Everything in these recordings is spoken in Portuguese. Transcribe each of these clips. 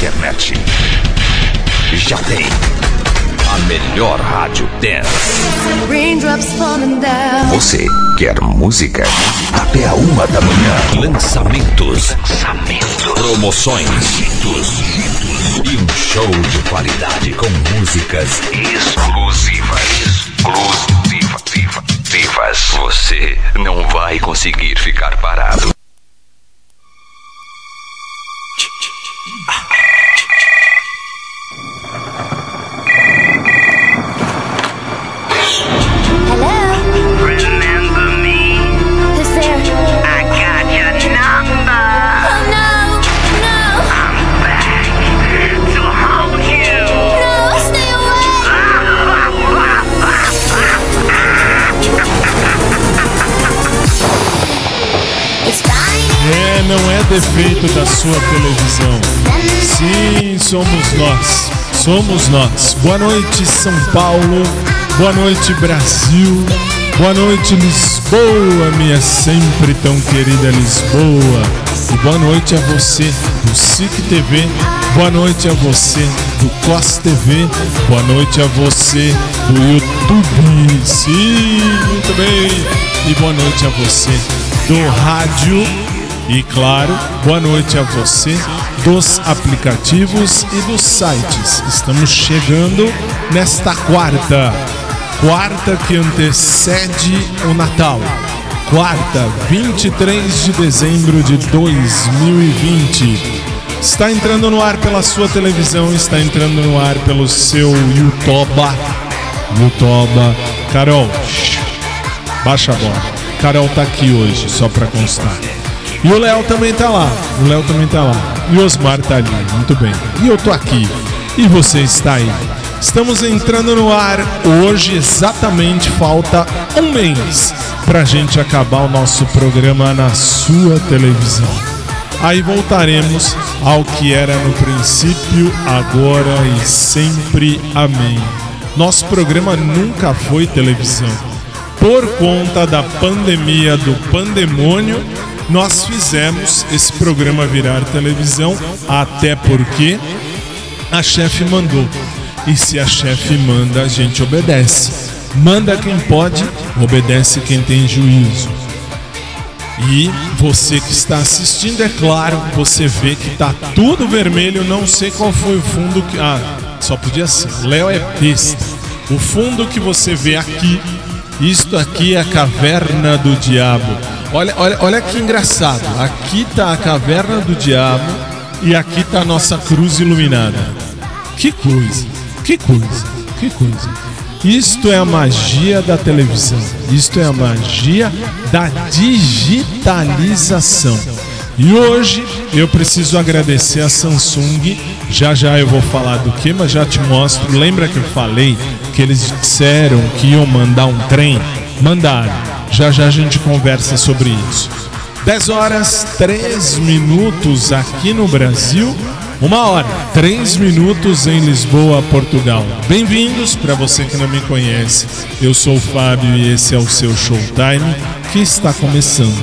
internet. Já tem a melhor rádio dance. Você quer música? Até a uma da manhã. Lançamentos. Lançamentos. Promoções. E um show de qualidade com músicas exclusivas. Exclusivas. Você não vai conseguir ficar parado. Não é defeito da sua televisão. Sim, somos nós. Somos nós. Boa noite, São Paulo. Boa noite, Brasil. Boa noite, Lisboa, minha sempre tão querida Lisboa. E boa noite a você do SIC TV. Boa noite a você do COS TV. Boa noite a você do YouTube. Sim, muito bem. E boa noite a você do rádio e claro, boa noite a você dos aplicativos e dos sites. Estamos chegando nesta quarta, quarta que antecede o Natal. Quarta, 23 de dezembro de 2020. Está entrando no ar pela sua televisão, está entrando no ar pelo seu YouTube. YouTube. Carol, baixa a bola. Carol tá aqui hoje, só para constar. E o Léo também tá lá. O Léo também tá lá. E o Osmar tá ali. Muito bem. E eu tô aqui. E você está aí. Estamos entrando no ar hoje, exatamente falta um mês pra gente acabar o nosso programa na sua televisão. Aí voltaremos ao que era no princípio, agora e sempre. Amém. Nosso programa nunca foi televisão. Por conta da pandemia do pandemônio, nós fizemos esse programa virar televisão, até porque a chefe mandou. E se a chefe manda, a gente obedece. Manda quem pode, obedece quem tem juízo. E você que está assistindo, é claro, você vê que tá tudo vermelho, não sei qual foi o fundo que. Ah, só podia ser. Léo é besta. O fundo que você vê aqui, isto aqui é a caverna do diabo. Olha, olha, olha que engraçado. Aqui tá a caverna do diabo e aqui tá a nossa cruz iluminada. Que coisa, que coisa, que coisa. Isto é a magia da televisão. Isto é a magia da digitalização. E hoje eu preciso agradecer a Samsung. Já já eu vou falar do que, mas já te mostro. Lembra que eu falei que eles disseram que iam mandar um trem? Mandaram já já a gente conversa sobre isso. 10 horas 3 minutos aqui no Brasil. Uma hora, 3 minutos em Lisboa, Portugal. Bem-vindos para você que não me conhece. Eu sou o Fábio e esse é o seu Showtime que está começando.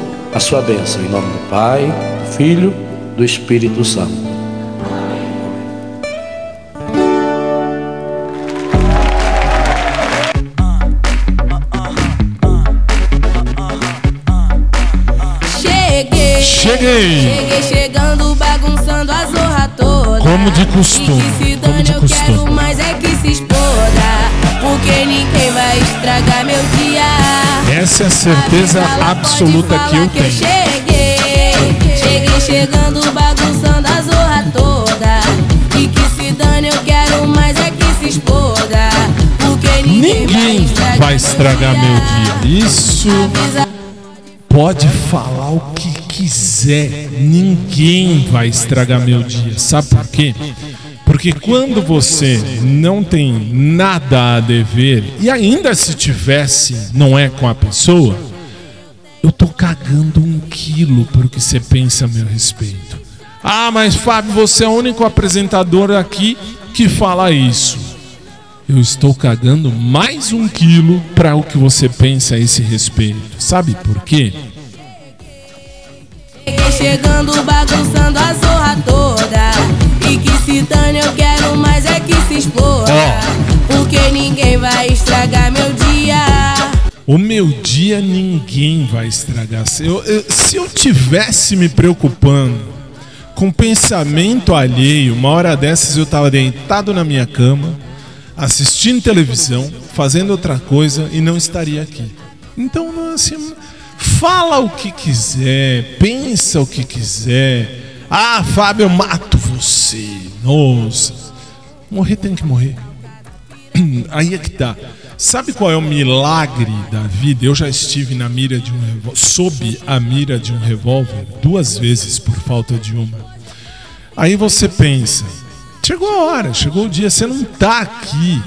a sua bênção, em nome do Pai, do Filho, do Espírito Santo. Cheguei! Cheguei chegando, bagunçando a zorra toda. Como de costume, Essa é a certeza lá, absoluta que eu tenho. cheguei. Cheguei chegando, bagunçando a zorra toda. E que se dane, eu quero mais é que se exploda. Porque ninguém, Ninguém vai estragar meu dia. Isso pode falar o que quiser. Ninguém vai estragar meu dia. Sabe por quê? Porque quando você não tem nada a dever, e ainda se tivesse, não é com a pessoa, eu tô cagando um quilo por que você pensa a meu respeito. Ah, mas Fábio, você é o único apresentador aqui que fala isso. Eu estou cagando mais um quilo para o que você pensa a esse respeito. Sabe por quê? Cheguei chegando, bagunçando a zorra toda. E que se dane, eu quero mais é que se exploda. Porque ninguém vai estragar meu dia. O meu dia ninguém vai estragar. Se eu, eu- se eu tivesse me preocupando com pensamento alheio, uma hora dessas eu tava deitado na minha cama, assistindo televisão, fazendo outra coisa e não estaria aqui. Então, não, assim, fala o que quiser, pensa o que quiser. Ah, Fábio, eu mato você. Nossa, morrer tem que morrer. Aí é que tá. Sabe qual é o milagre da vida? Eu já estive na mira de um revólver, sob a mira de um revólver duas vezes por falta de uma. Aí você pensa, chegou a hora, chegou o dia, você não tá aqui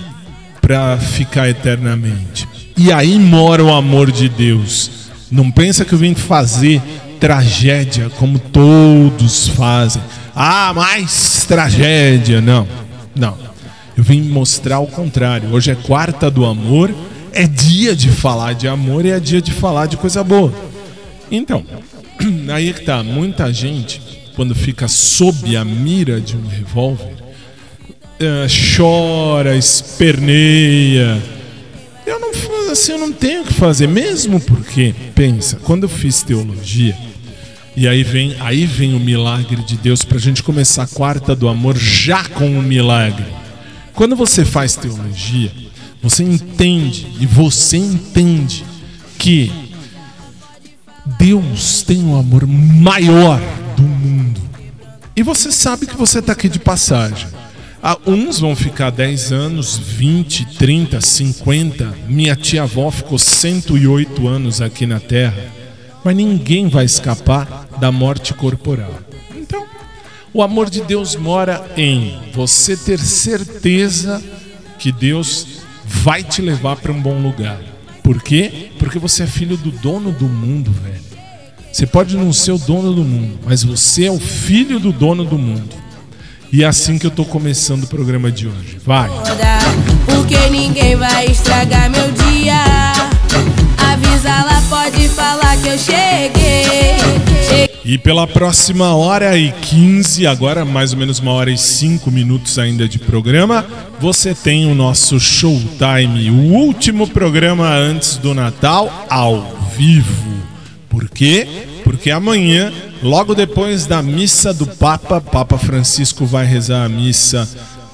pra ficar eternamente. E aí mora o amor de Deus. Não pensa que eu vim fazer tragédia como todos fazem. Ah, mais tragédia. Não, não. Eu vim mostrar o contrário. Hoje é quarta do amor, é dia de falar de amor e é dia de falar de coisa boa. Então, aí que tá. Muita gente, quando fica sob a mira de um revólver, eh, chora, esperneia. Eu não assim, eu não tenho o que fazer, mesmo porque, pensa, quando eu fiz teologia, e aí vem, aí vem o milagre de Deus pra gente começar a quarta do amor já com um milagre. Quando você faz teologia, você entende e você entende que Deus tem um amor maior do mundo. E você sabe que você está aqui de passagem. Ah, uns vão ficar 10 anos, 20, 30, 50. Minha tia-avó ficou 108 anos aqui na Terra. Mas ninguém vai escapar da morte corporal. Então, o amor de Deus mora em você ter certeza que Deus vai te levar para um bom lugar. Por quê? Porque você é filho do dono do mundo, velho. Você pode não ser o dono do mundo, mas você é o filho do dono do mundo. E é assim que eu tô começando o programa de hoje. Vai. Porque ninguém vai estragar meu dia. Avisa pode falar que eu cheguei. E pela próxima hora e 15, agora mais ou menos uma hora e 5 minutos ainda de programa, você tem o nosso Showtime, o último programa antes do Natal, ao vivo. Por quê? Porque amanhã, logo depois da missa do Papa, Papa Francisco vai rezar a missa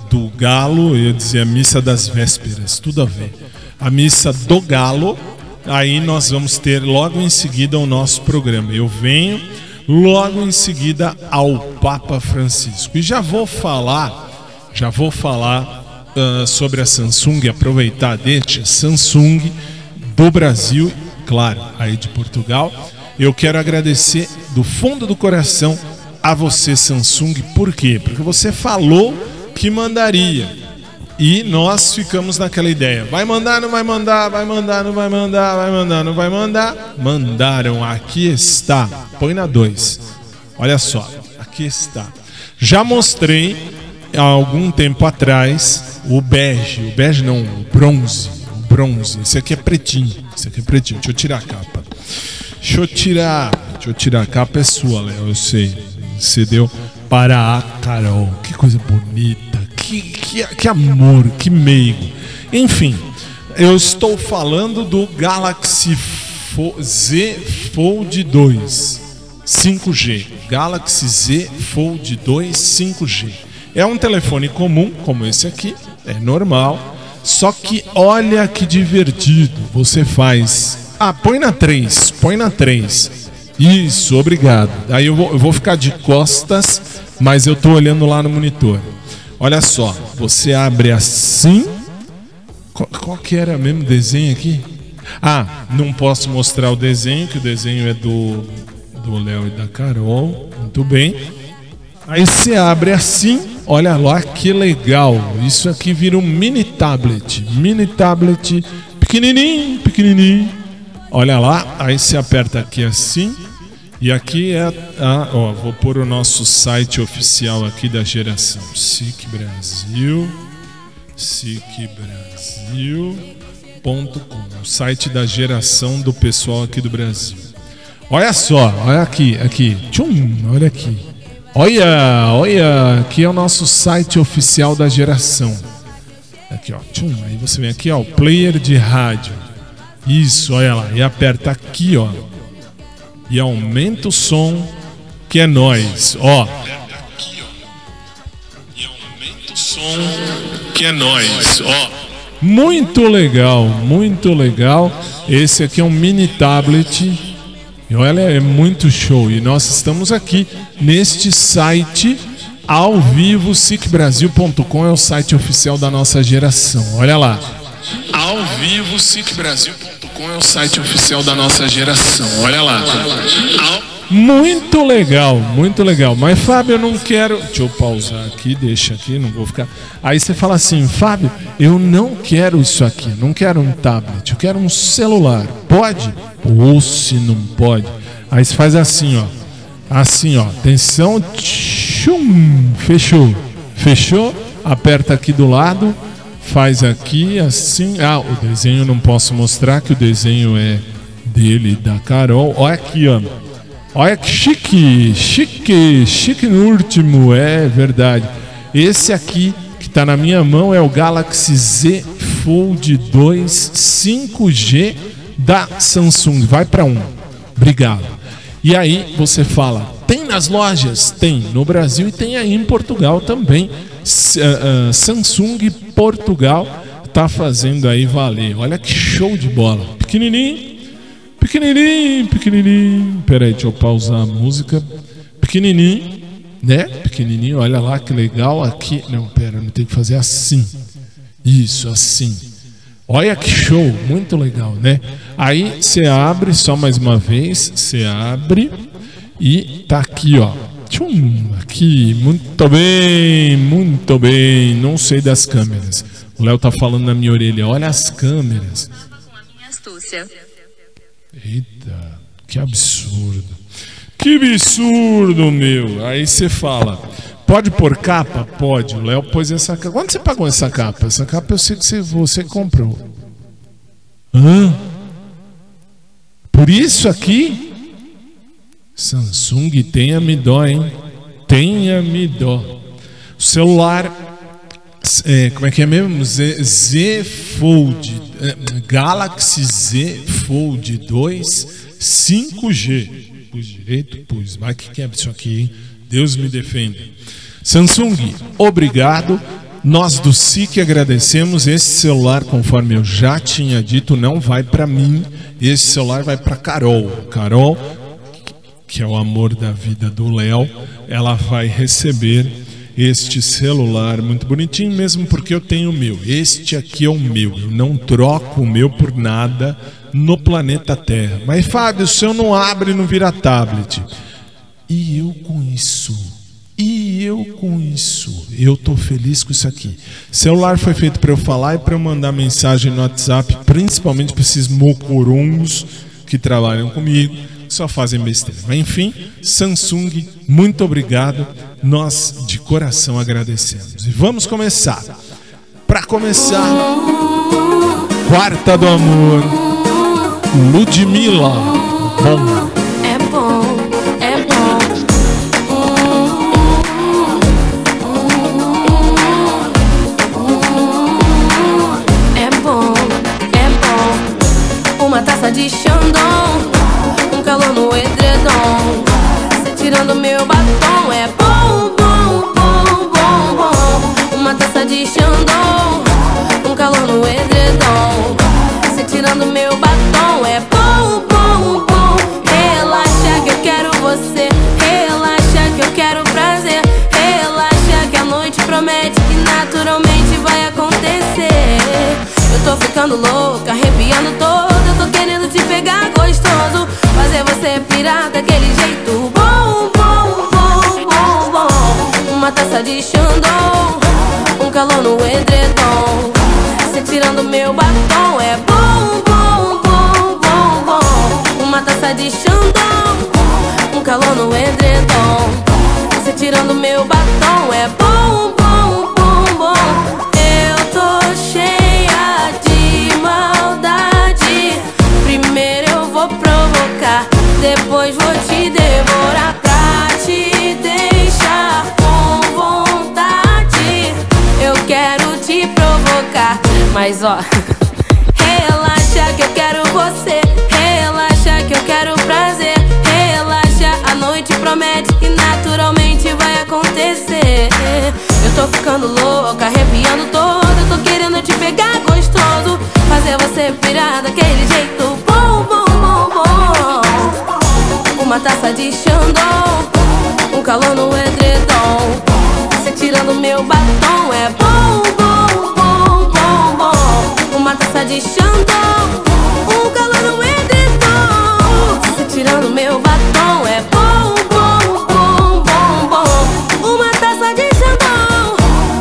do Galo, eu ia dizer a missa das vésperas, tudo a ver. A missa do Galo, aí nós vamos ter logo em seguida o nosso programa. Eu venho logo em seguida ao Papa Francisco. E já vou falar, já vou falar uh, sobre a Samsung, aproveitar deixa Samsung do Brasil claro, aí de Portugal. Eu quero agradecer do fundo do coração a você, Samsung. Por quê? Porque você falou que mandaria. E nós ficamos naquela ideia. Vai mandar, não vai mandar, vai mandar, não vai mandar, vai mandar, não vai mandar. Mandaram, aqui está. Põe na 2. Olha só, aqui está. Já mostrei há algum tempo atrás o bege, o bege não, o bronze bronze. Esse aqui é pretinho. Esse aqui é pretinho. Deixa eu tirar a capa. Deixa eu tirar. Deixa eu tirar a capa. É sua, Léo. Eu sei. Você deu para a Carol. Que coisa bonita. Que, que, que amor. Que meigo. Enfim. Eu estou falando do Galaxy Z Fold 2 5G. Galaxy Z Fold 2 5G. É um telefone comum, como esse aqui, é normal só que olha que divertido. Você faz. Ah, põe na 3, põe na 3. Isso, obrigado. Aí eu vou, eu vou ficar de costas, mas eu tô olhando lá no monitor. Olha só, você abre assim. Qual, qual que era mesmo desenho aqui? Ah, não posso mostrar o desenho, que o desenho é do do Léo e da Carol. Muito bem. Aí você abre assim Olha lá que legal. Isso aqui vira um mini tablet. Mini tablet pequenininho, pequenininho. Olha lá, aí você aperta aqui assim. E aqui é a, ó, vou pôr o nosso site oficial aqui da geração SIC Brasil. SICbrasil.com, o site da geração do pessoal aqui do Brasil. Olha só, olha aqui, aqui. Tchum, olha aqui. Olha, olha, aqui é o nosso site oficial da geração. Aqui, ó. Tchum, aí você vem aqui, ó, player de rádio. Isso, olha lá. E aperta aqui, ó. E aumenta o som, que é nós, ó. E aumenta o som, que é nós, ó. Muito legal, muito legal. Esse aqui é um mini tablet e olha, é muito show. E nós estamos aqui neste site ao vivo, sicbrasil.com é o site oficial da nossa geração. Olha lá. Ao vivo, sicbrasil.com é o site oficial da nossa geração. Olha lá. Muito legal, muito legal. Mas, Fábio, eu não quero. Deixa eu pausar aqui, deixa aqui, não vou ficar. Aí você fala assim, Fábio, eu não quero isso aqui, não quero um tablet, eu quero um celular. Pode? Ou se não pode. Aí você faz assim, ó. Assim, ó. Atenção. Tchum, fechou. Fechou? Aperta aqui do lado. Faz aqui, assim. Ah, o desenho não posso mostrar, que o desenho é dele, da Carol. Olha aqui, ó. Olha que chique, chique, chique no último, é verdade. Esse aqui que está na minha mão é o Galaxy Z Fold 2 5G da Samsung. Vai para um. Obrigado. E aí você fala, tem nas lojas? Tem no Brasil e tem aí em Portugal também. Uh, uh, Samsung Portugal tá fazendo aí valer. Olha que show de bola. Pequenininho Pequenininho, pequenininho. Peraí, deixa eu pausar a música. Pequenininho, né? Pequenininho, olha lá que legal. Aqui. Não, pera, não tem que fazer assim. Isso, assim. Olha que show, muito legal, né? Aí você abre só mais uma vez, você abre e tá aqui, ó. Tchum, aqui, muito bem, muito bem. Não sei das câmeras. O Léo tá falando na minha orelha, olha as câmeras. Eita, que absurdo. Que absurdo, meu. Aí você fala, pode pôr capa? Pode. O Léo pôs essa capa. Quanto você pagou essa capa? Essa capa eu sei que você comprou. Hã? Por isso aqui? Samsung tenha-me dó, hein? Tenha-me dó. Celular É, como é que é mesmo? Z, Z Fold. É, Galaxy Z Fold 2 5G. Pus direito? Pus. Mas que que é isso aqui, hein? Deus me defenda. Samsung, obrigado. Nós do SIC agradecemos. Esse celular, conforme eu já tinha dito, não vai para mim. Esse celular vai para Carol. Carol, que é o amor da vida do Léo, ela vai receber este celular muito bonitinho, mesmo porque eu tenho o meu. Este aqui é o meu. Eu não troco o meu por nada no planeta Terra. Mas, Fábio, o seu não abre e não vira tablet. E eu com isso e eu com isso, eu tô feliz com isso aqui. Celular foi feito para eu falar e para eu mandar mensagem no WhatsApp, principalmente para esses mocoruns que trabalham comigo, só fazem besteira. Mas enfim, Samsung, muito obrigado. Nós de coração agradecemos. E vamos começar. Para começar, Quarta do Amor, Ludmilla. Bom. Ficando louca, arrepiando todo Eu tô querendo te pegar gostoso Fazer você pirar daquele jeito bom, bom, bom, bom, bom. Uma taça de Xandão Um calor no edredom. Cê tirando meu batom É bom, bom, bom, bom, bom. Uma taça de Xandão Um calor no edredom. Cê tirando meu batom É bom, mas ó, relaxa que eu quero você, relaxa que eu quero prazer, relaxa, a noite promete e naturalmente vai acontecer. Eu tô ficando louca, arrepiando todo, eu tô querendo te pegar gostoso, fazer você pirar daquele jeito bom, bom, bom, bom. Uma taça de Xandão, um calor no edredom. Cê tirando meu batom é bom, bom. Uma taça de Xandão, um calor no edredom. Cê tirando meu batom é bom, bom, bom, bom, bom. Uma taça de Xandão,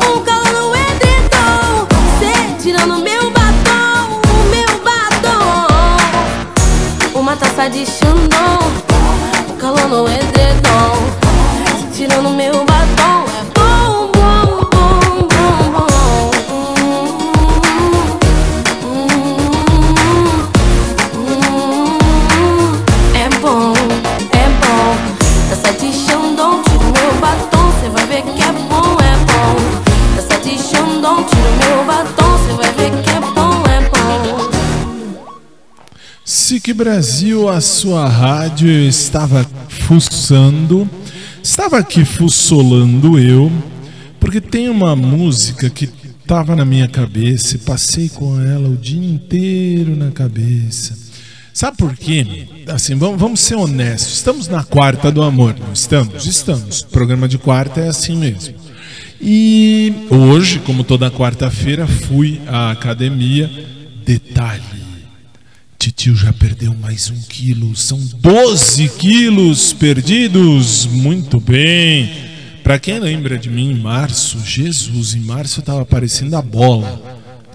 um calor no edredom. Cê tirando meu batom, o meu batom. Uma taça de Xandão, um calor no edredom. Tirando meu batom SIC Brasil, a sua rádio, estava fuçando, estava aqui fuçolando eu, porque tem uma música que estava na minha cabeça passei com ela o dia inteiro na cabeça. Sabe por quê? Assim, vamos, vamos ser honestos. Estamos na quarta do amor, não estamos? Estamos. O programa de quarta é assim mesmo. E hoje, como toda quarta-feira, fui à academia. Detalhe: Titio já perdeu mais um quilo. São 12 quilos perdidos. Muito bem. Para quem lembra de mim, em março, Jesus, em março eu tava parecendo a bola.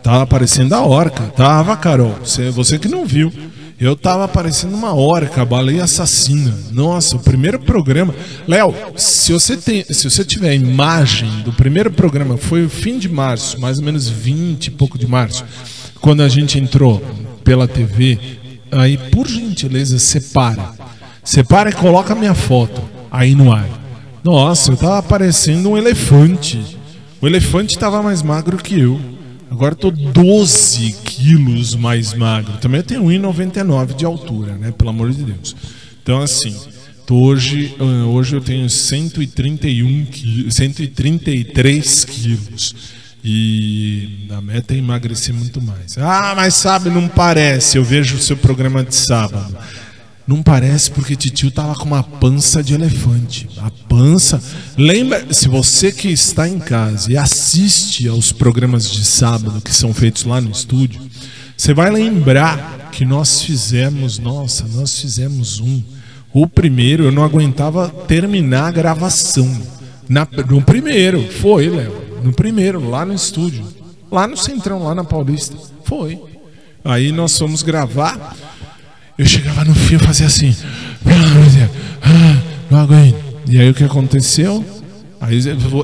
Tava parecendo a orca. Tava, Carol. Você, você que não viu. Eu tava parecendo uma orca, baleia assassina. Nossa, o primeiro programa. Léo, se você tem, se você tiver a imagem do primeiro programa, foi o fim de março, mais ou menos 20 e pouco de março, quando a gente entrou pela TV, aí por gentileza separa. Separa e coloca a minha foto aí no ar. Nossa, eu tava parecendo um elefante. O elefante estava mais magro que eu. Agora tô 12 quilos mais magro. Também eu tenho 1,99 de altura, né? Pelo amor de Deus. Então, assim, hoje, ah, hoje eu tenho 131 quilos, 133 quilos. E a meta é emagrecer muito mais. Ah, mas sabe, não parece. Eu vejo o seu programa de sábado. Não parece porque titio tava com uma pança de elefante. A pança. Lembra, se você que está em casa e assiste aos programas de sábado que são feitos lá no estúdio, você vai lembrar que nós fizemos, nossa, nós fizemos um. O primeiro eu não aguentava terminar a gravação. Na, no primeiro, foi, Léo. No primeiro, lá no estúdio. Lá no Centrão, lá na Paulista. Foi. Aí nós fomos gravar. Eu chegava no fim e fazia assim. Não aguento. E aí o que aconteceu? Aí,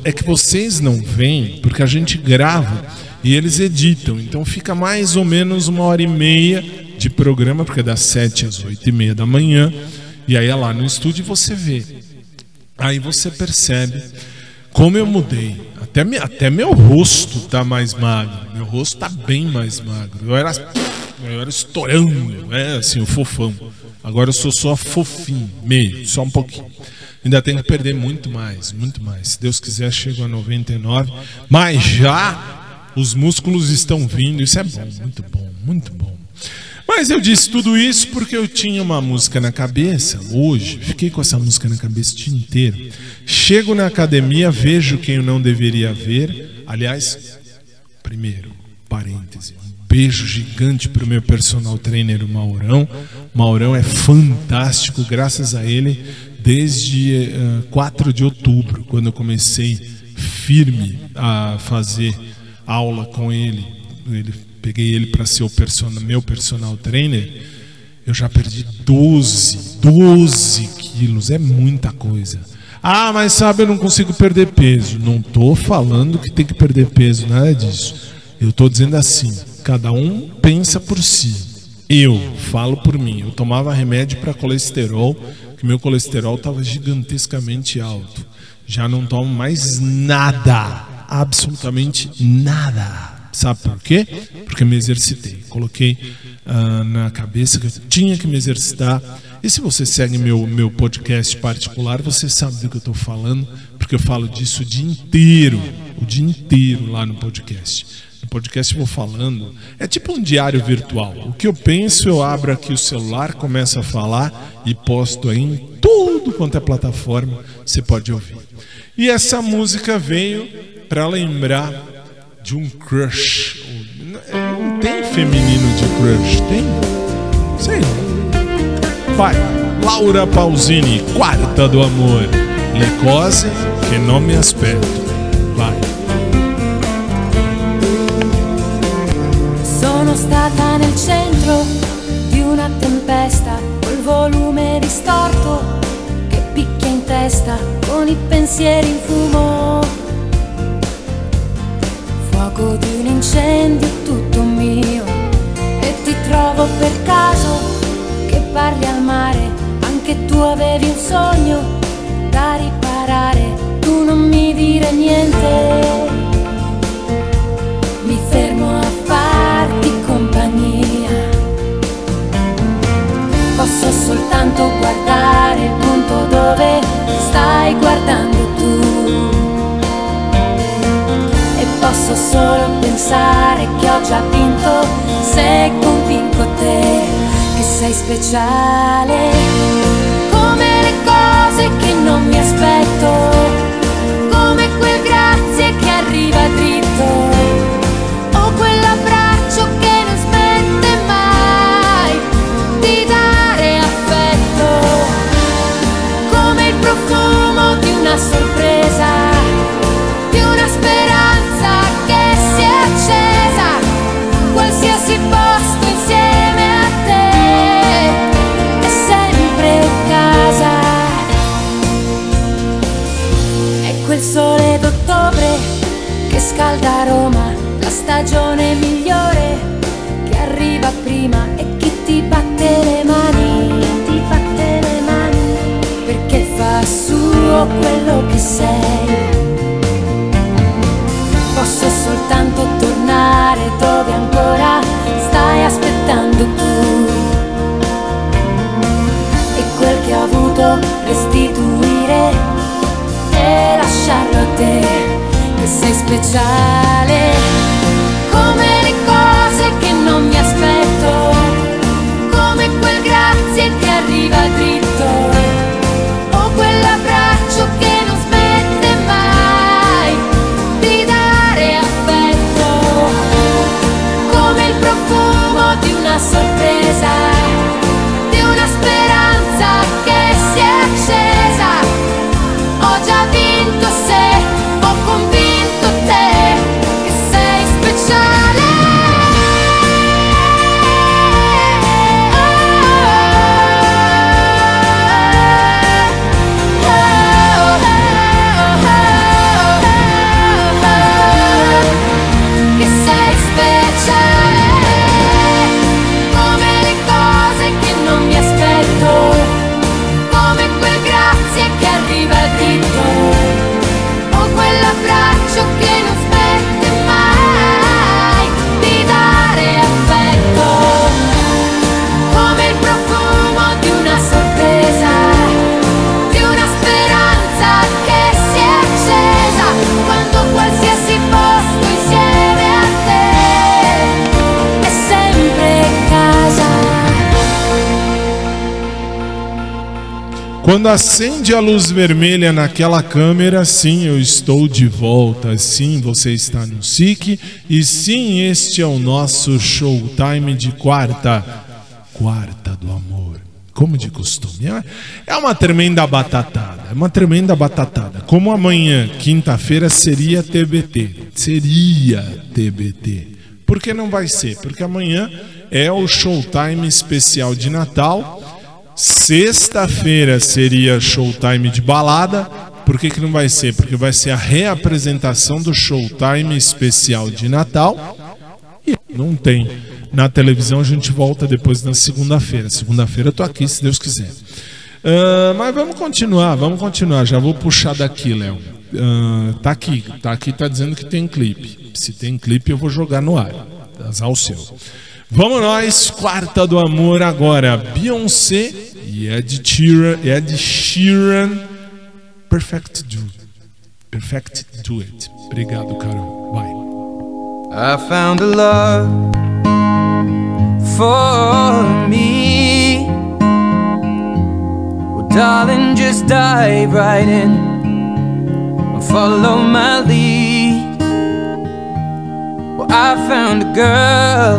é que vocês não veem, porque a gente grava e eles editam. Então fica mais ou menos uma hora e meia de programa, porque é das sete às oito e meia da manhã. E aí é lá no estúdio você vê. Aí você percebe como eu mudei. Até, me, até meu rosto tá mais magro. Meu rosto tá bem mais magro. Eu era eu era estourando, é assim, o fofão. Agora eu sou só fofinho, meio, só um pouquinho. Ainda tenho que perder muito mais, muito mais. Se Deus quiser, chego a 99. Mas já os músculos estão vindo. Isso é bom, muito bom, muito bom. Mas eu disse tudo isso porque eu tinha uma música na cabeça hoje. Fiquei com essa música na cabeça o dia inteiro. Chego na academia, vejo quem eu não deveria ver. Aliás, primeiro, parêntese beijo gigante para o meu personal trainer, o Maurão. Maurão é fantástico, graças a ele, desde uh, eh, 4 de outubro, quando eu comecei firme a fazer aula com ele. ele peguei ele para ser o meu personal trainer. Eu já perdi 12, 12 quilos, é muita coisa. Ah, mas sabe, eu não consigo perder peso. Não estou falando que tem que perder peso, nada disso. Eu estou dizendo assim: cada um pensa por si. Eu falo por mim. Eu tomava remédio para colesterol, que meu colesterol estava gigantescamente alto. Já não tomo mais nada, absolutamente nada. Sabe por quê? Porque me exercitei. Coloquei uh, na cabeça que eu tinha que me exercitar. E se você segue meu, meu podcast particular, você sabe do que eu estou falando, porque eu falo disso o dia inteiro, o dia inteiro lá no podcast podcast vou falando. É tipo um diário virtual. O que eu penso, eu abro aqui o celular, começo a falar e posto aí em tudo quanto é plataforma, você pode ouvir. E essa música veio para lembrar de um crush. Não tem feminino de crush? Tem? Sei Vai, Laura Pausini, quarta do amor. Lecose, que não me aspetto. Vai. Sono stata nel centro di una tempesta, col volume distorto che picchia in testa, con i pensieri in fumo. Fuoco di un incendio tutto mio. E ti trovo per caso che parli al mare, anche tu avevi un sogno da riparare, tu non mi dire niente. Mi fermo a posso soltanto guardare il punto dove stai guardando posso solo pensare che ho già vinto se convinco te che sei speciale. Come le cose che non mi aspetto, come quel grazie che arriva dritto una sorpresa, sole d'ottobre che scalda Roma, la stagione migliore che arriva prima e chi ti batte le mani, ti batte le mani, perché fa suo quello che sei. Posso soltanto tornare dove ancora stai aspettando tu. E quel che ho avuto restituire speciale, come le cose che non mi aspetto, come quel grazie che arriva dritto, o quell'abbraccio che non smette mai di dare affetto, come il profumo di una sorpresa. Quando acende a luz vermelha naquela câmera, sim, eu estou de volta. Sim, você está no SIC. E sim, este é o nosso showtime de quarta. Quarta do amor. Como de costume. É- É uma tremenda batatada. É uma tremenda batatada. Como amanhã, quinta-feira, seria TBT. Seria TBT. Por que não vai ser? Porque amanhã é o showtime especial de Natal. Sexta-feira seria showtime de balada. Por que, que não vai ser? Porque vai ser a reapresentação do showtime especial de Natal. E não tem. Na televisão a gente volta depois na segunda-feira. Segunda-feira eu tô aqui, se Deus quiser. Ah, mas vamos continuar, vamos continuar. Já vou puxar daqui, Léo. Ah, tá aqui, tá aqui, tá dizendo que tem clipe. Se tem clipe, eu vou jogar no ar. Azar o seu. Vamos nós, quarta do amor agora. Beyoncé e Ed Sheeran, Ed Sheeran Perfect Do. Perfect Do. Obrigado, Carol. Vai. I found a love for me. Well, darling, just dive right in and follow my lead. Well, I found a girl,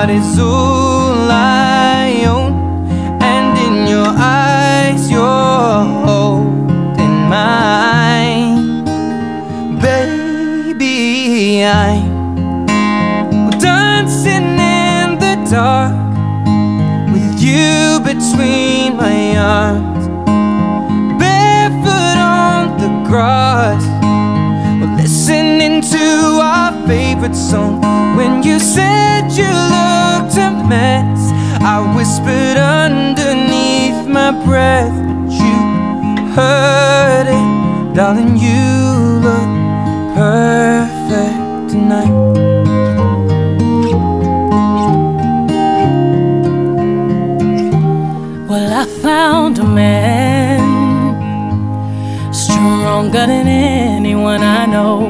Heart is all I own, and in your eyes, you're holding mine. Baby, I'm dancing in the dark with you between my arms, barefoot on the grass. To our favorite song. When you said you looked a mess, I whispered underneath my breath, but you heard it, darling. You look perfect tonight. Well, I found a man stronger than anyone I know.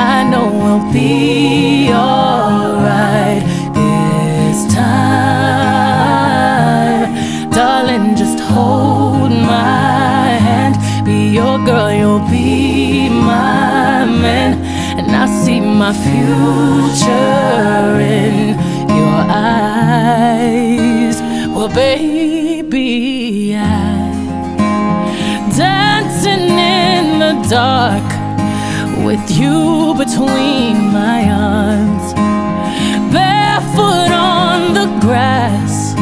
I know we'll be alright this time. Darling, just hold my hand, be your girl, you'll be my man. And I see my future in your eyes. Well, baby, I dancing in the dark with you between my arms, barefoot on the grass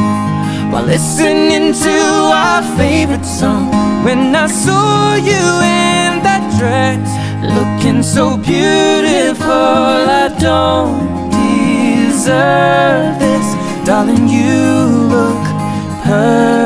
while listening to our favorite song. When I saw you in that dress, Looking so beautiful, I don't deserve this. darling, you look perfect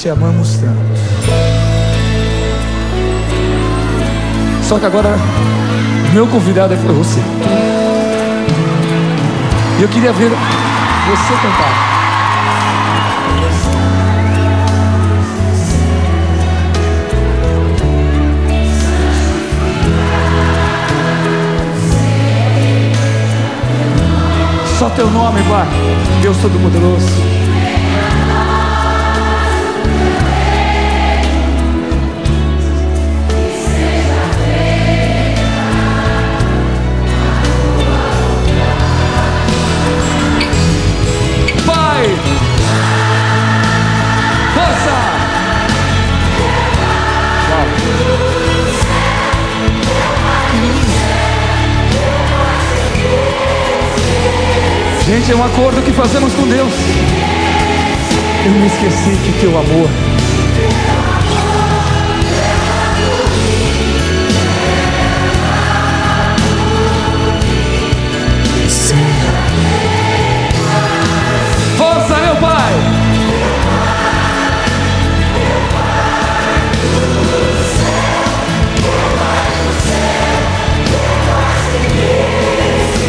te amamos tanto. Só que agora, meu convidado é foi você. E eu queria ver você cantar. Só teu nome, Pai. Deus Todo-Poderoso. Gente, é um acordo que fazemos com Deus. Eu me esqueci que teu amor Força, meu Pai!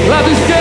Lado esquerdo!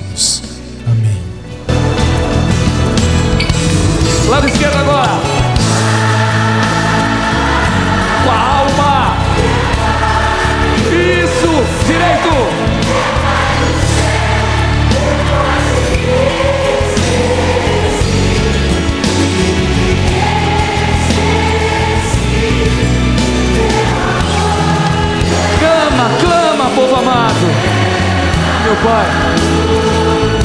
Amém. Lado esquerdo agora. Com a alma. Isso. Direito. Clama, clama, povo amado. Meu Pai.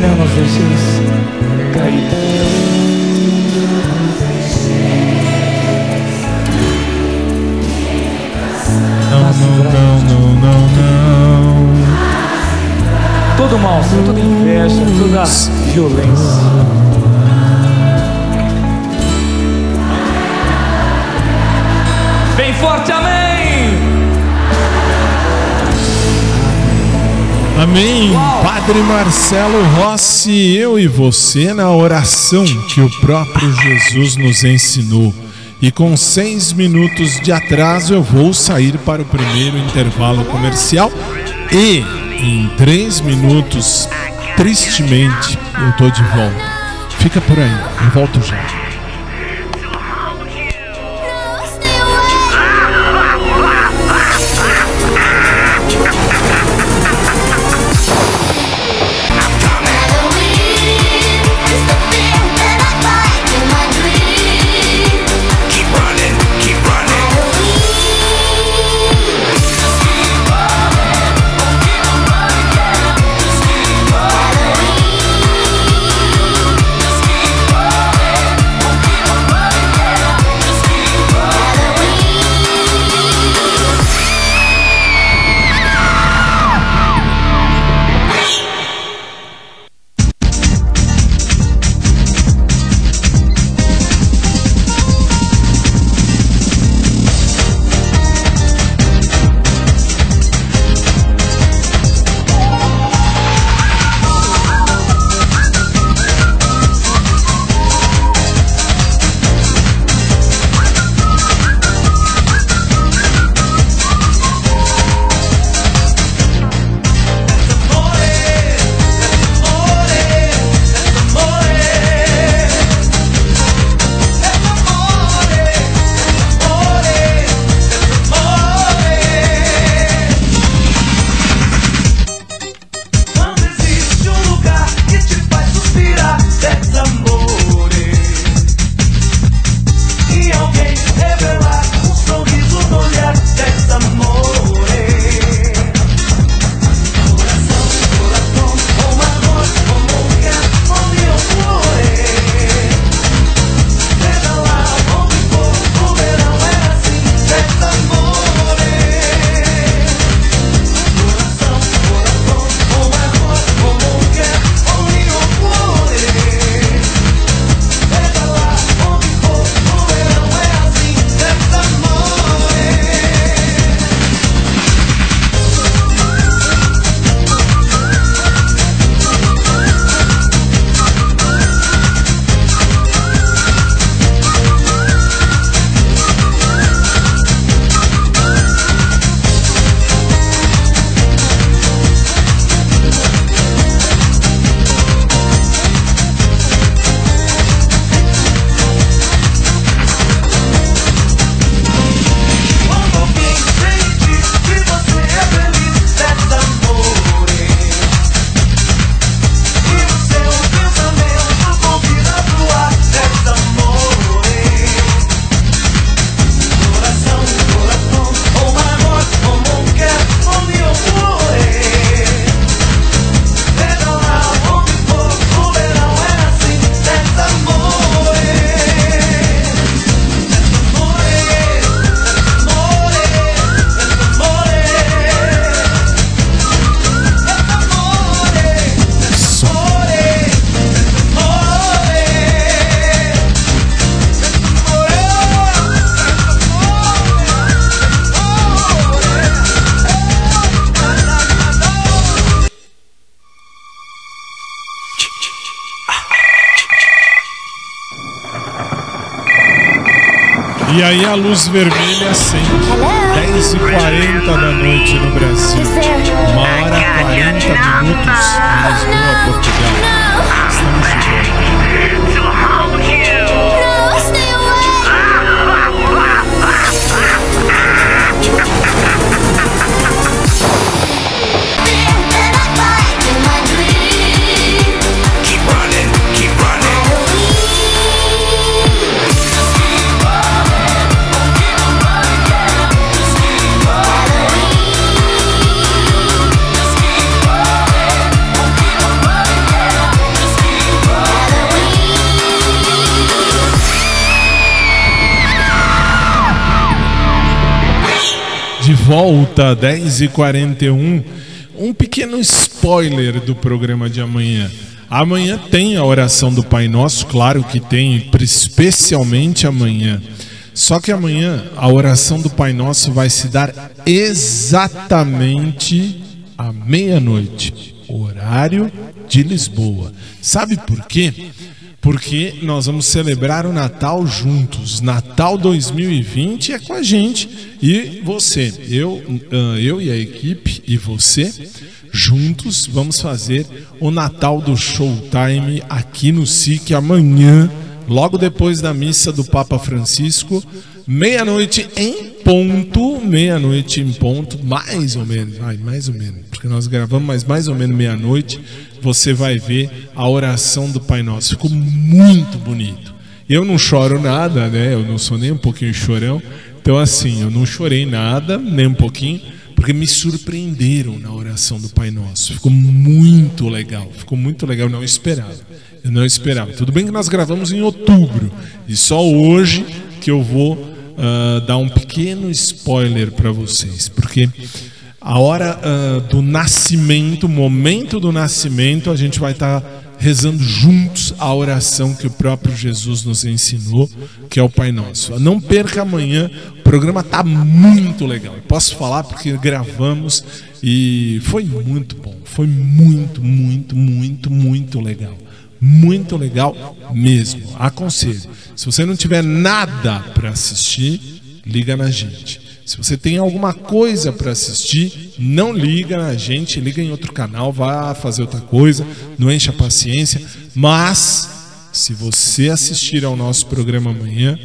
Não nos dejes cair. Não, não, não, não, não, não. Todo mal, tudo inveja, toda violência. Amém. Padre Marcelo Rossi, eu e você na oração que o próprio Jesus nos ensinou. E com seis minutos de atraso eu vou sair para o primeiro intervalo comercial. E em três minutos, tristemente, eu tô de volta. Fica por aí, eu volto já. A luz vermelha acende. 10h40 da noite no Brasil. Uma hora e 40 minutos em Lisboa, Portugal. Volta, 10h41. um pequeno spoiler do programa de amanhã. Amanhã tem a oração do Pai Nosso, claro que tem, especialmente amanhã. Só que amanhã a oração do Pai Nosso vai se dar exatamente à meia-noite, horário de Lisboa. Sabe por quê? Porque nós vamos celebrar o Natal juntos. Natal 2020 é com a gente e você. Eu, ah, eu e a equipe e você juntos vamos fazer o Natal do Showtime aqui no SIC amanhã, logo depois da missa do Papa Francisco, meia-noite em ponto, meia-noite em ponto, mais ou menos, ai, mais ou menos, porque nós gravamos, mas mais ou menos meia-noite, você vai ver a oração do Pai Nosso. Ficou muito bonito. Eu não choro nada, né? Eu não sou nem um pouquinho chorão. Então, assim, eu não chorei nada, nem um pouquinho porque me surpreenderam na oração do Pai Nosso. Ficou muito legal, ficou muito legal, eu não esperava. Eu não esperava. Tudo bem que nós gravamos em outubro e só hoje que eu vou uh, dar um pequeno spoiler para vocês, porque a hora uh, do nascimento, momento do nascimento, a gente vai estar tá rezando juntos a oração que o próprio Jesus nos ensinou, que é o Pai Nosso. Não perca amanhã, o programa está muito legal. posso falar porque gravamos e foi muito bom. Foi muito, muito, muito, muito legal. Muito legal mesmo. Aconselho. Se você não tiver nada para assistir, liga na gente. Se você tem alguma coisa para assistir, não liga na gente, liga em outro canal, vá fazer outra coisa, não encha a paciência. Mas, se você assistir ao nosso programa amanhã,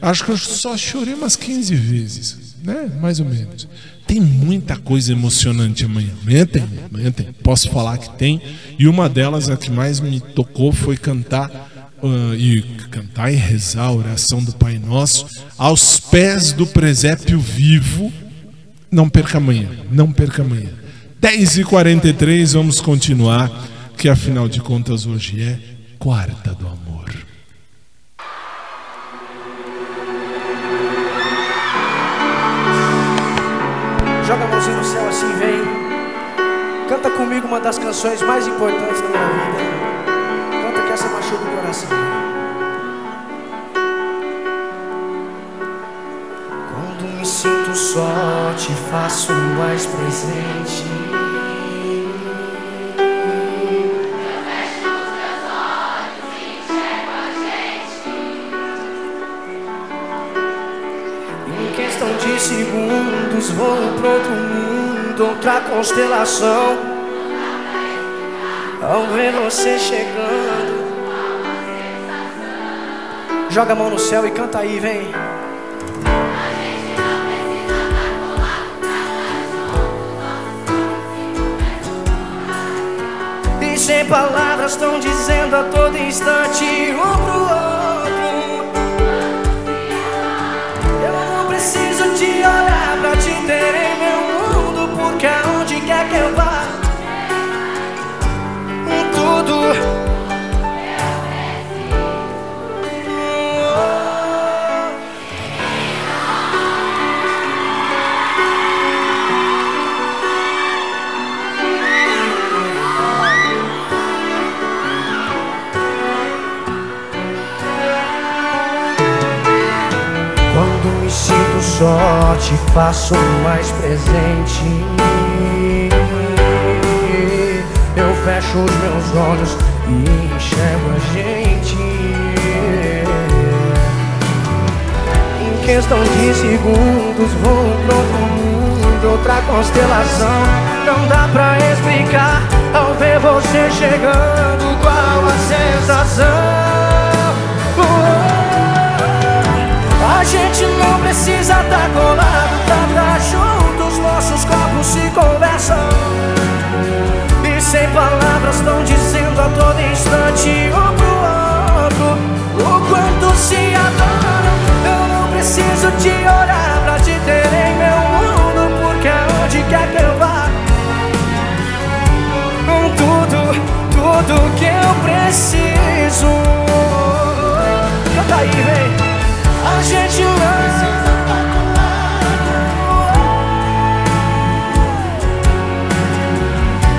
acho que eu só chorei umas 15 vezes, né? Mais ou menos. Tem muita coisa emocionante amanhã. Amanhã tem, amanhã tem. Posso falar que tem. E uma delas, a que mais me tocou, foi cantar uh, e cantar e rezar a oração do Pai Nosso aos pés do presépio vivo. Não perca amanhã, não perca amanhã. 10h43, vamos continuar, que afinal de contas hoje é quarta do amor. Joga a mãozinha no céu assim, vem. Canta comigo uma das canções mais importantes da minha vida Quando me sinto só, te faço mais presente. Em questão de segundos vou para outro mundo, outra constelação. Ao ver você chegando Joga a mão no céu e canta aí, vem. E sem palavras estão dizendo a todo instante um pro outro. Te faço mais presente. Eu fecho os meus olhos e enxergo a gente. Em questão de segundos vou pra outro mundo, outra constelação. Não dá pra explicar ao ver você chegando qual a sensação. Gente não precisa estar colado pra juntos. Nossos corpos se conversam. E sem palavras estão dizendo a todo instante um pro outro o quanto se adoram. Eu não preciso te olhar pra te ter em meu mundo, porque aonde quer que eu vá, tudo, tudo que eu preciso. Canta aí, vem a gente lança.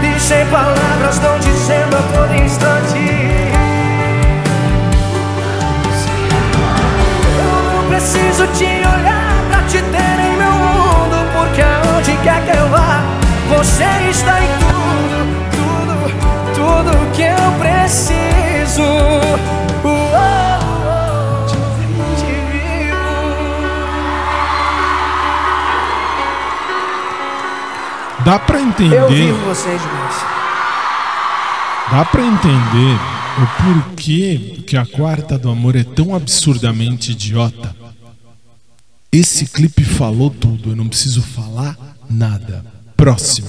E sem palavras tão dizendo a todo instante. Eu não preciso te olhar pra te ter em meu mundo. Porque aonde quer que eu vá, você está em tudo, tudo, tudo que eu preciso. Dá pra entender. Eu vivo vocês demais. Dá pra entender o porquê que a quarta do amor é tão absurdamente idiota. Esse clipe falou tudo, eu não preciso falar nada. Próximo.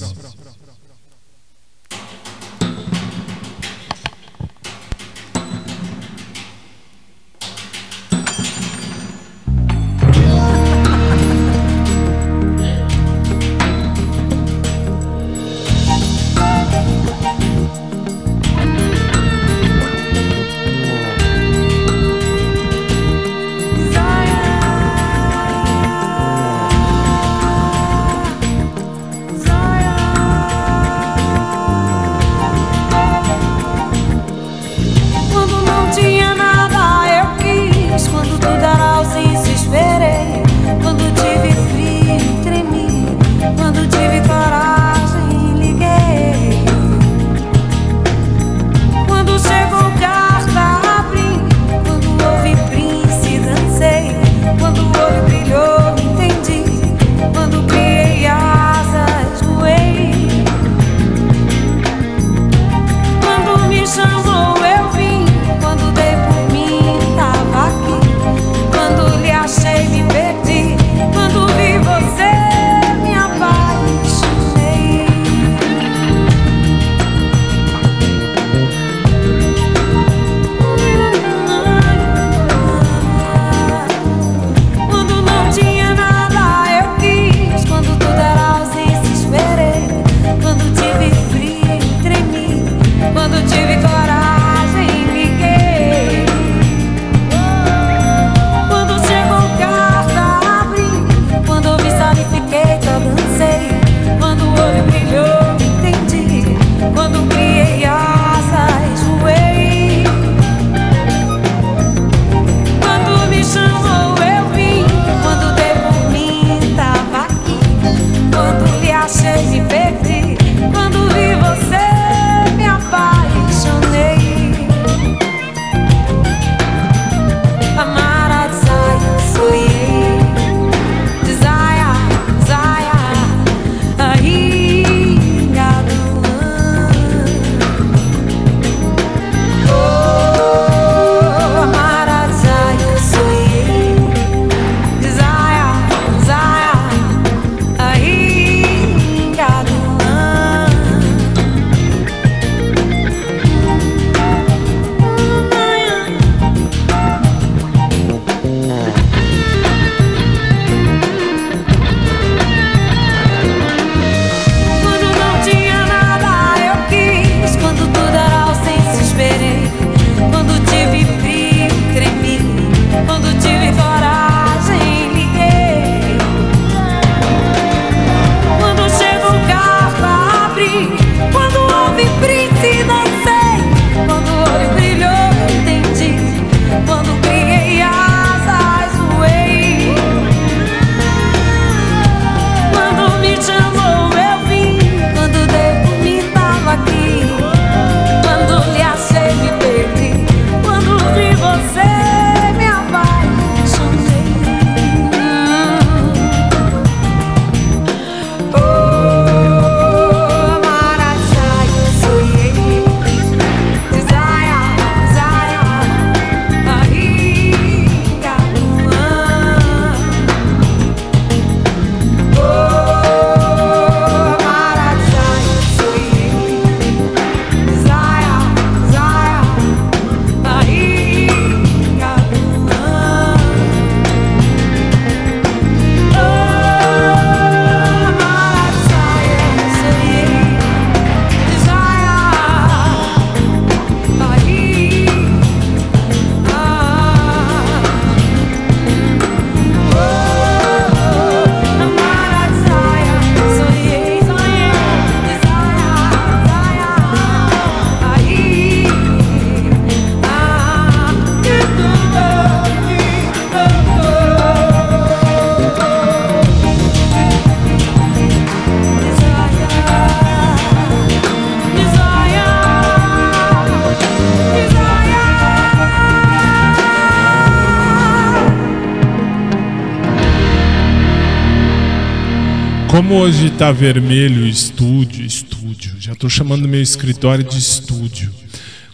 Hoje tá vermelho estúdio, estúdio, já tô chamando meu escritório de estúdio.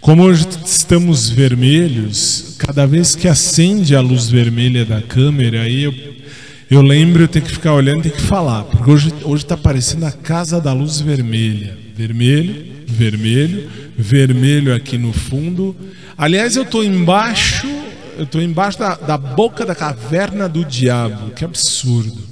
Como hoje estamos vermelhos, cada vez que acende a luz vermelha da câmera, aí eu, eu lembro, eu tenho que ficar olhando, tenho que falar, porque hoje hoje está parecendo a casa da luz vermelha, vermelho, vermelho, vermelho aqui no fundo. Aliás, eu estou embaixo, eu tô embaixo da, da boca da caverna do diabo, que absurdo.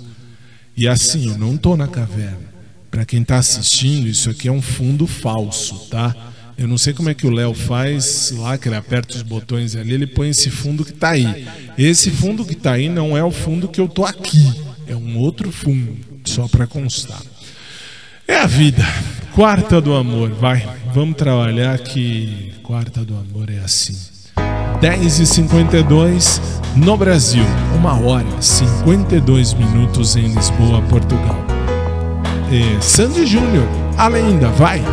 E assim, eu não estou na caverna. Para quem está assistindo, isso aqui é um fundo falso, tá? Eu não sei como é que o Léo faz lá, que ele aperta os botões ali, ele põe esse fundo que está aí. Esse fundo que está aí não é o fundo que eu tô aqui, é um outro fundo, só para constar. É a vida. Quarta do amor, vai. Vamos trabalhar que quarta do amor é assim. 10h52 no Brasil, uma hora 52 minutos em Lisboa, Portugal. É, Sandy Júnior, a lenda, vai.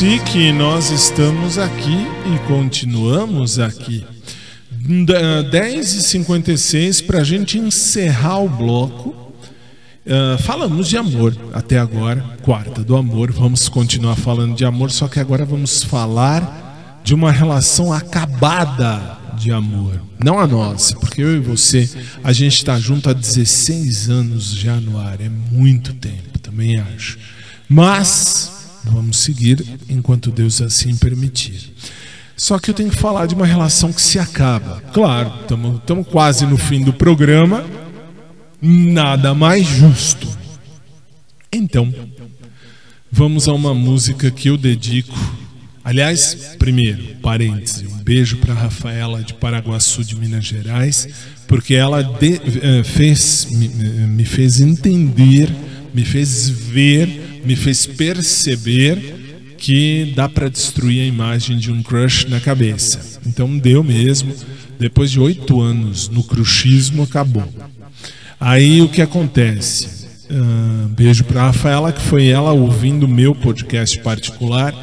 Esse é o SIC e nós estamos aqui e continuamos aqui. 10h56 para a gente encerrar o bloco. Uh, falamos de amor até agora, quarta do amor. Vamos continuar falando de amor, só que agora vamos falar de uma relação acabada de amor. Não a nossa, porque eu e você, a gente está junto há 16 anos já no ar. É muito tempo, também acho. Mas vamos seguir enquanto Deus assim permitir. Só que eu tenho que falar de uma relação que se acaba. Claro, estamos quase no fim do programa. Nada mais justo. Então, vamos a uma música que eu dedico. Aliás, primeiro, parêntese, um beijo para Rafaela de Paraguaçu de Minas Gerais, porque ela de, uh, fez, me, me fez entender, me fez ver, me fez perceber que dá para destruir a imagem de um crush na cabeça. Então deu mesmo. Depois de oito anos no crushismo, acabou. Aí o que acontece? Uh, beijo para Rafaela, que foi ela ouvindo meu podcast particular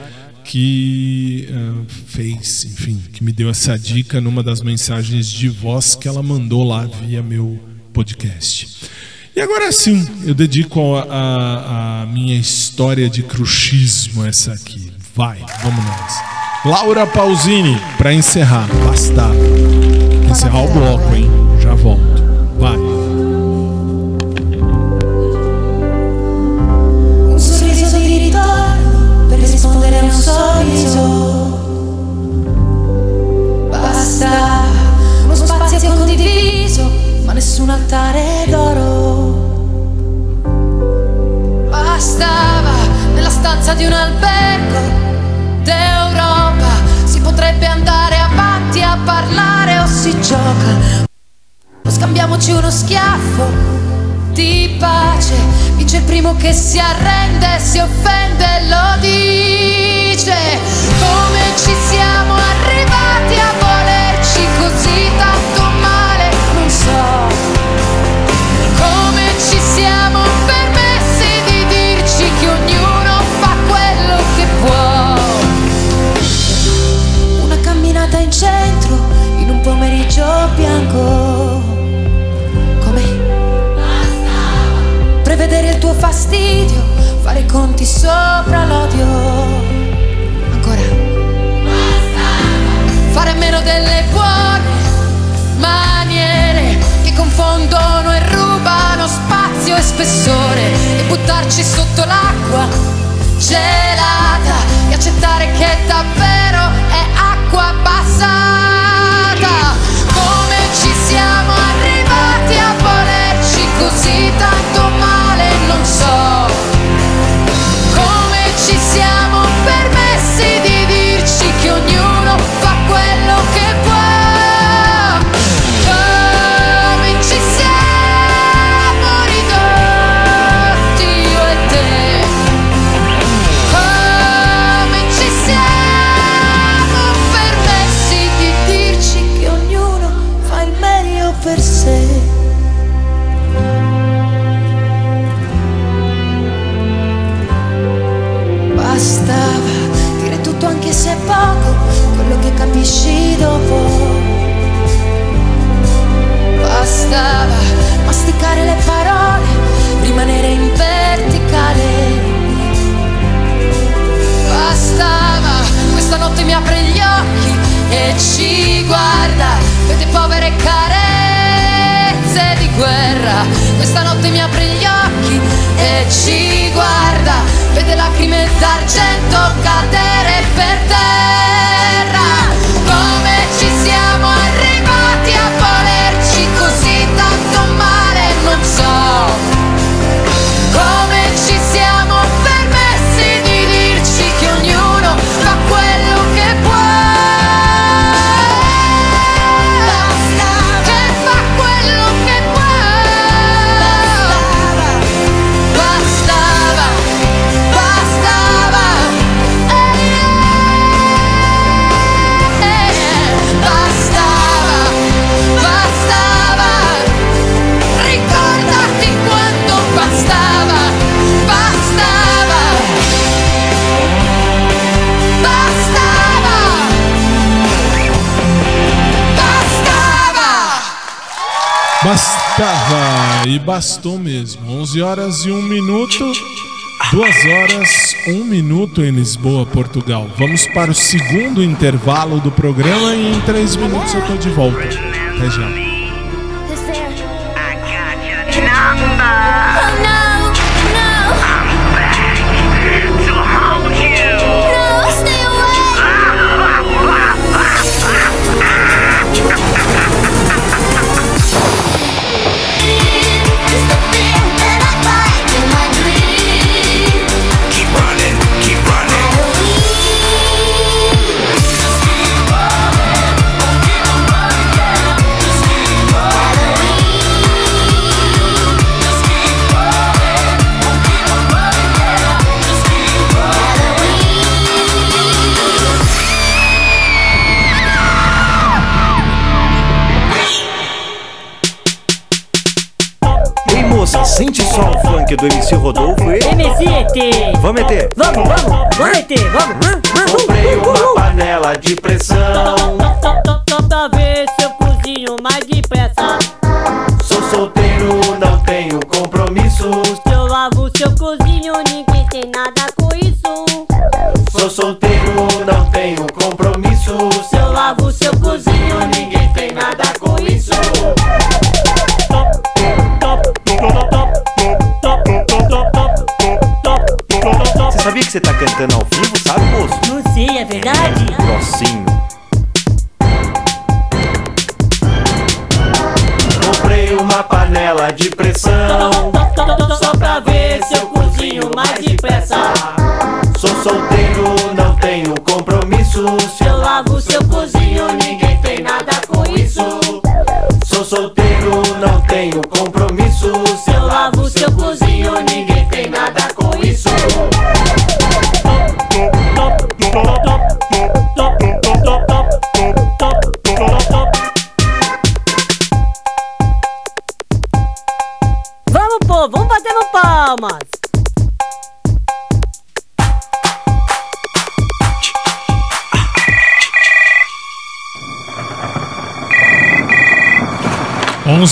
que uh, fez, enfim, que me deu essa dica numa das mensagens de voz que ela mandou lá via meu podcast. E agora sim, eu dedico a, a, a minha história de cruxismo essa aqui. Vai, vamos nós. Laura Pausini, para encerrar, basta. Encerrar o bloco, hein? Já volto. Vai. Un sorriso di ritorno per rispondere a un sorriso. Basta uno spazio condiviso, ma nessun altare d'oro. Bastava nella stanza di un albergo d'Europa. Si potrebbe andare avanti a parlare o si gioca. O scambiamoci uno schiaffo di pace. Vince il primo che si arrende, si offende e lo dice. Come ci siamo fastidio, fare conti sopra l'odio. Ancora. Fare meno delle buone maniere che confondono e rubano spazio e spessore e buttarci sotto l'acqua gelata e accettare che davvero è acqua passata. Bastava e bastou mesmo. 11 horas e 1 minuto. 2 horas, 1 minuto em Lisboa, Portugal. Vamos para o segundo intervalo do programa e em 3 minutos eu tô de volta. Até já. Do MC Rodolfo e. MC ET. Vamos meter! Vamos, vamos, vamos ET, vamos. Comprei uma panela de pressão. Toda vez eu cozinho mais depressa. Você tá cantando ao vivo, sabe, moço? Não sei, é verdade? Grossinho.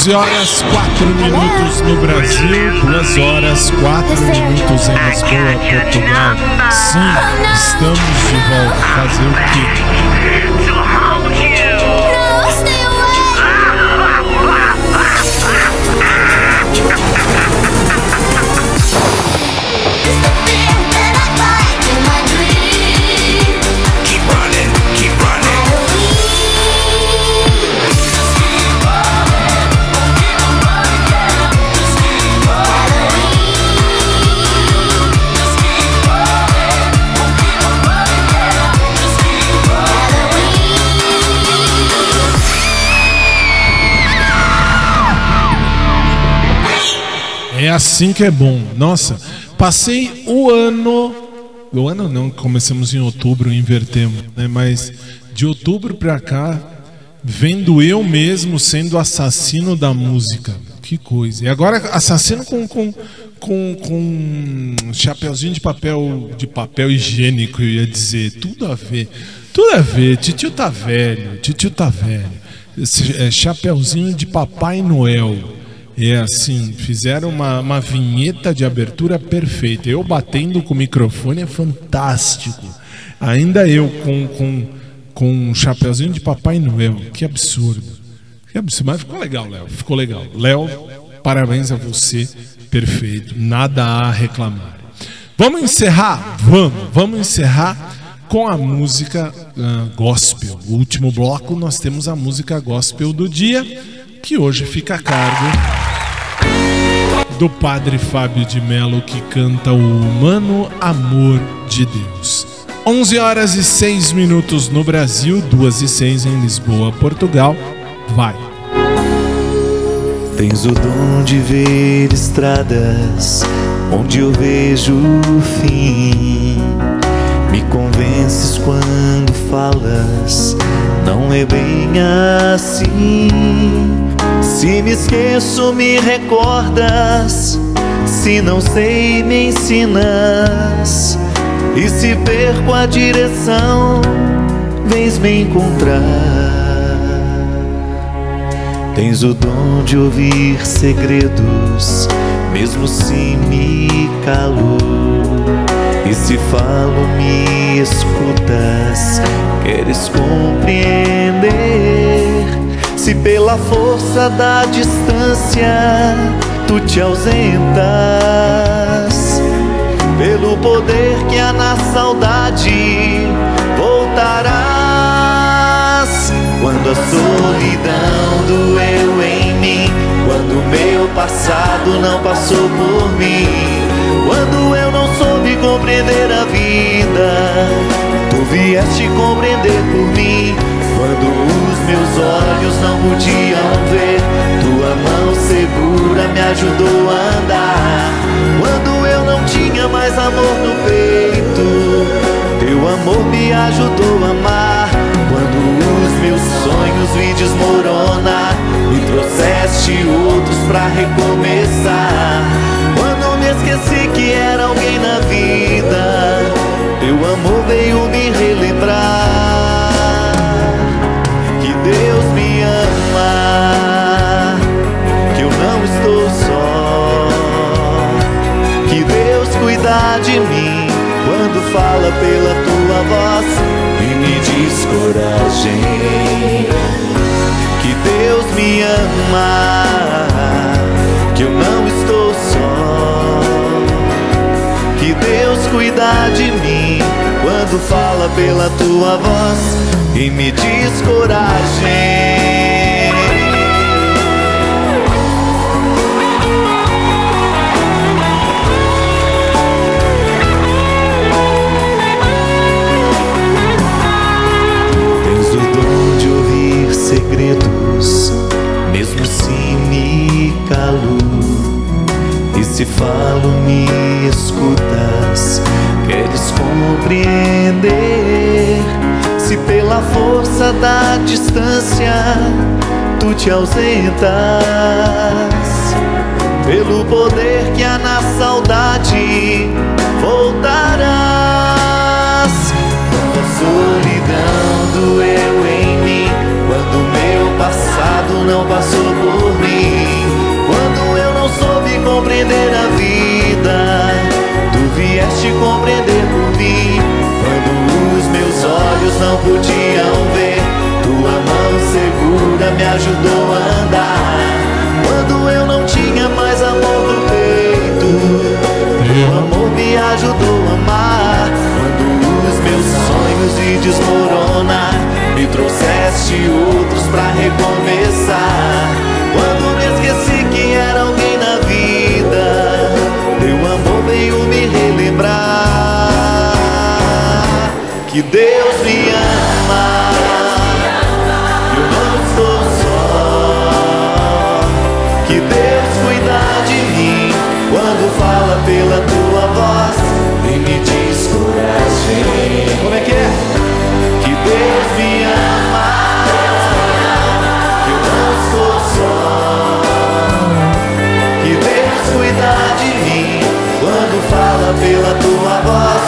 12 horas 4 minutos no Brasil, 2 horas 4 é minutos em Lisboa, Portugal. Sim, estamos de volta. Fazer o quê? É assim que é bom. Nossa, passei o ano. O ano não, começamos em outubro, invertemos, né? Mas de outubro pra cá, vendo eu mesmo sendo assassino da música. Que coisa. E agora assassino com, com, com, com chapeuzinho de papel de papel higiênico, eu ia dizer. Tudo a ver. Tudo a ver. Titio tá velho. Titio tá velho. Esse, é, chapeuzinho de Papai Noel. É assim, fizeram uma, uma vinheta de abertura perfeita. Eu batendo com o microfone é fantástico. Ainda eu com, com, com um chapeuzinho de Papai Noel. Que absurdo. Que absurdo. Mas ficou legal, Léo. Ficou legal. Léo, parabéns a você. Perfeito. Nada a reclamar. Vamos encerrar? Vamos. Vamos encerrar com a música ah, gospel. O último bloco nós temos a música gospel do dia, que hoje fica a cargo do Padre Fábio de Mello, que canta o humano amor de Deus. 11 horas e 6 minutos no Brasil, 2 e 6 em Lisboa, Portugal. Vai. Tens o dom de ver estradas onde eu vejo o fim. Me convences quando falas, não é bem assim. Se me esqueço, me recordas. Se não sei, me ensinas. E se perco a direção, vens me encontrar. Tens o dom de ouvir segredos, mesmo se me calo. E se falo, me escutas, queres compreender. Se pela força da distância tu te ausentas, pelo poder que há na saudade voltarás. Quando a solidão doeu em mim, quando meu passado não passou por mim, quando eu não compreender a vida, tu vieste compreender por mim. Quando os meus olhos não podiam ver, tua mão segura me ajudou a andar. Quando eu não tinha mais amor no peito, teu amor me ajudou a amar. Quando os meus sonhos vi desmoronar, me trouxeste outros pra recomeçar. Esqueci que era alguém na vida, teu amor veio me relembrar. Que Deus me ama, que eu não estou só. Que Deus cuida de mim quando fala pela tua voz e me diz coragem. Que Deus me ama, Deus cuida de mim quando fala pela tua voz e me diz coragem. Tens de ouvir segredos, se falo, me escutas, queres compreender. Se pela força da distância tu te ausentas, pelo poder que há na saudade voltarás. Quando a solidão doeu em mim, quando meu passado não passou compreender a vida, tu vieste compreender por mim. Quando os meus olhos não podiam ver, tua mão segura me ajudou a andar. Quando eu não tinha mais amor no peito, teu amor me ajudou a amar. Quando os meus sonhos se desmoronar, me trouxeste outros pra recomeçar. Quando me esqueci que era veio me relembrar que Deus me ama. Eu não estou só. Que Deus cuida de mim quando fala pela tua voz e me diz coragem. Como é que é? Pela tua voz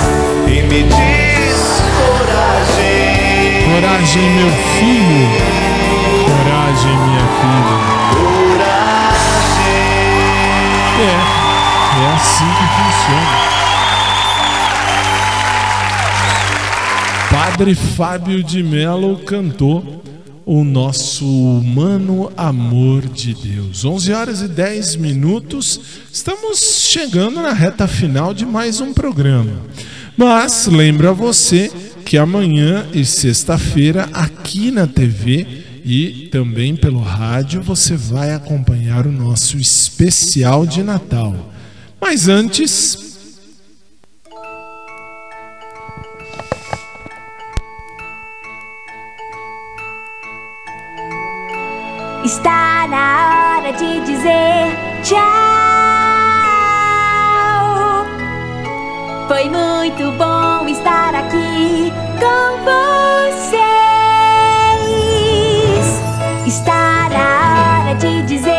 e me diz coragem. Coragem, meu filho. Coragem, minha filha. É, é assim que funciona. Padre Fábio de Mello cantou o nosso humano amor de Deus. 11 horas e 10 minutos. Estamos chegando na reta final de mais um programa. Mas lembra você que amanhã e sexta-feira aqui na TV e também pelo rádio você vai acompanhar o nosso especial de Natal. Mas antes, Está na hora de dizer tchau. Foi muito bom estar aqui com vocês. Está na hora de dizer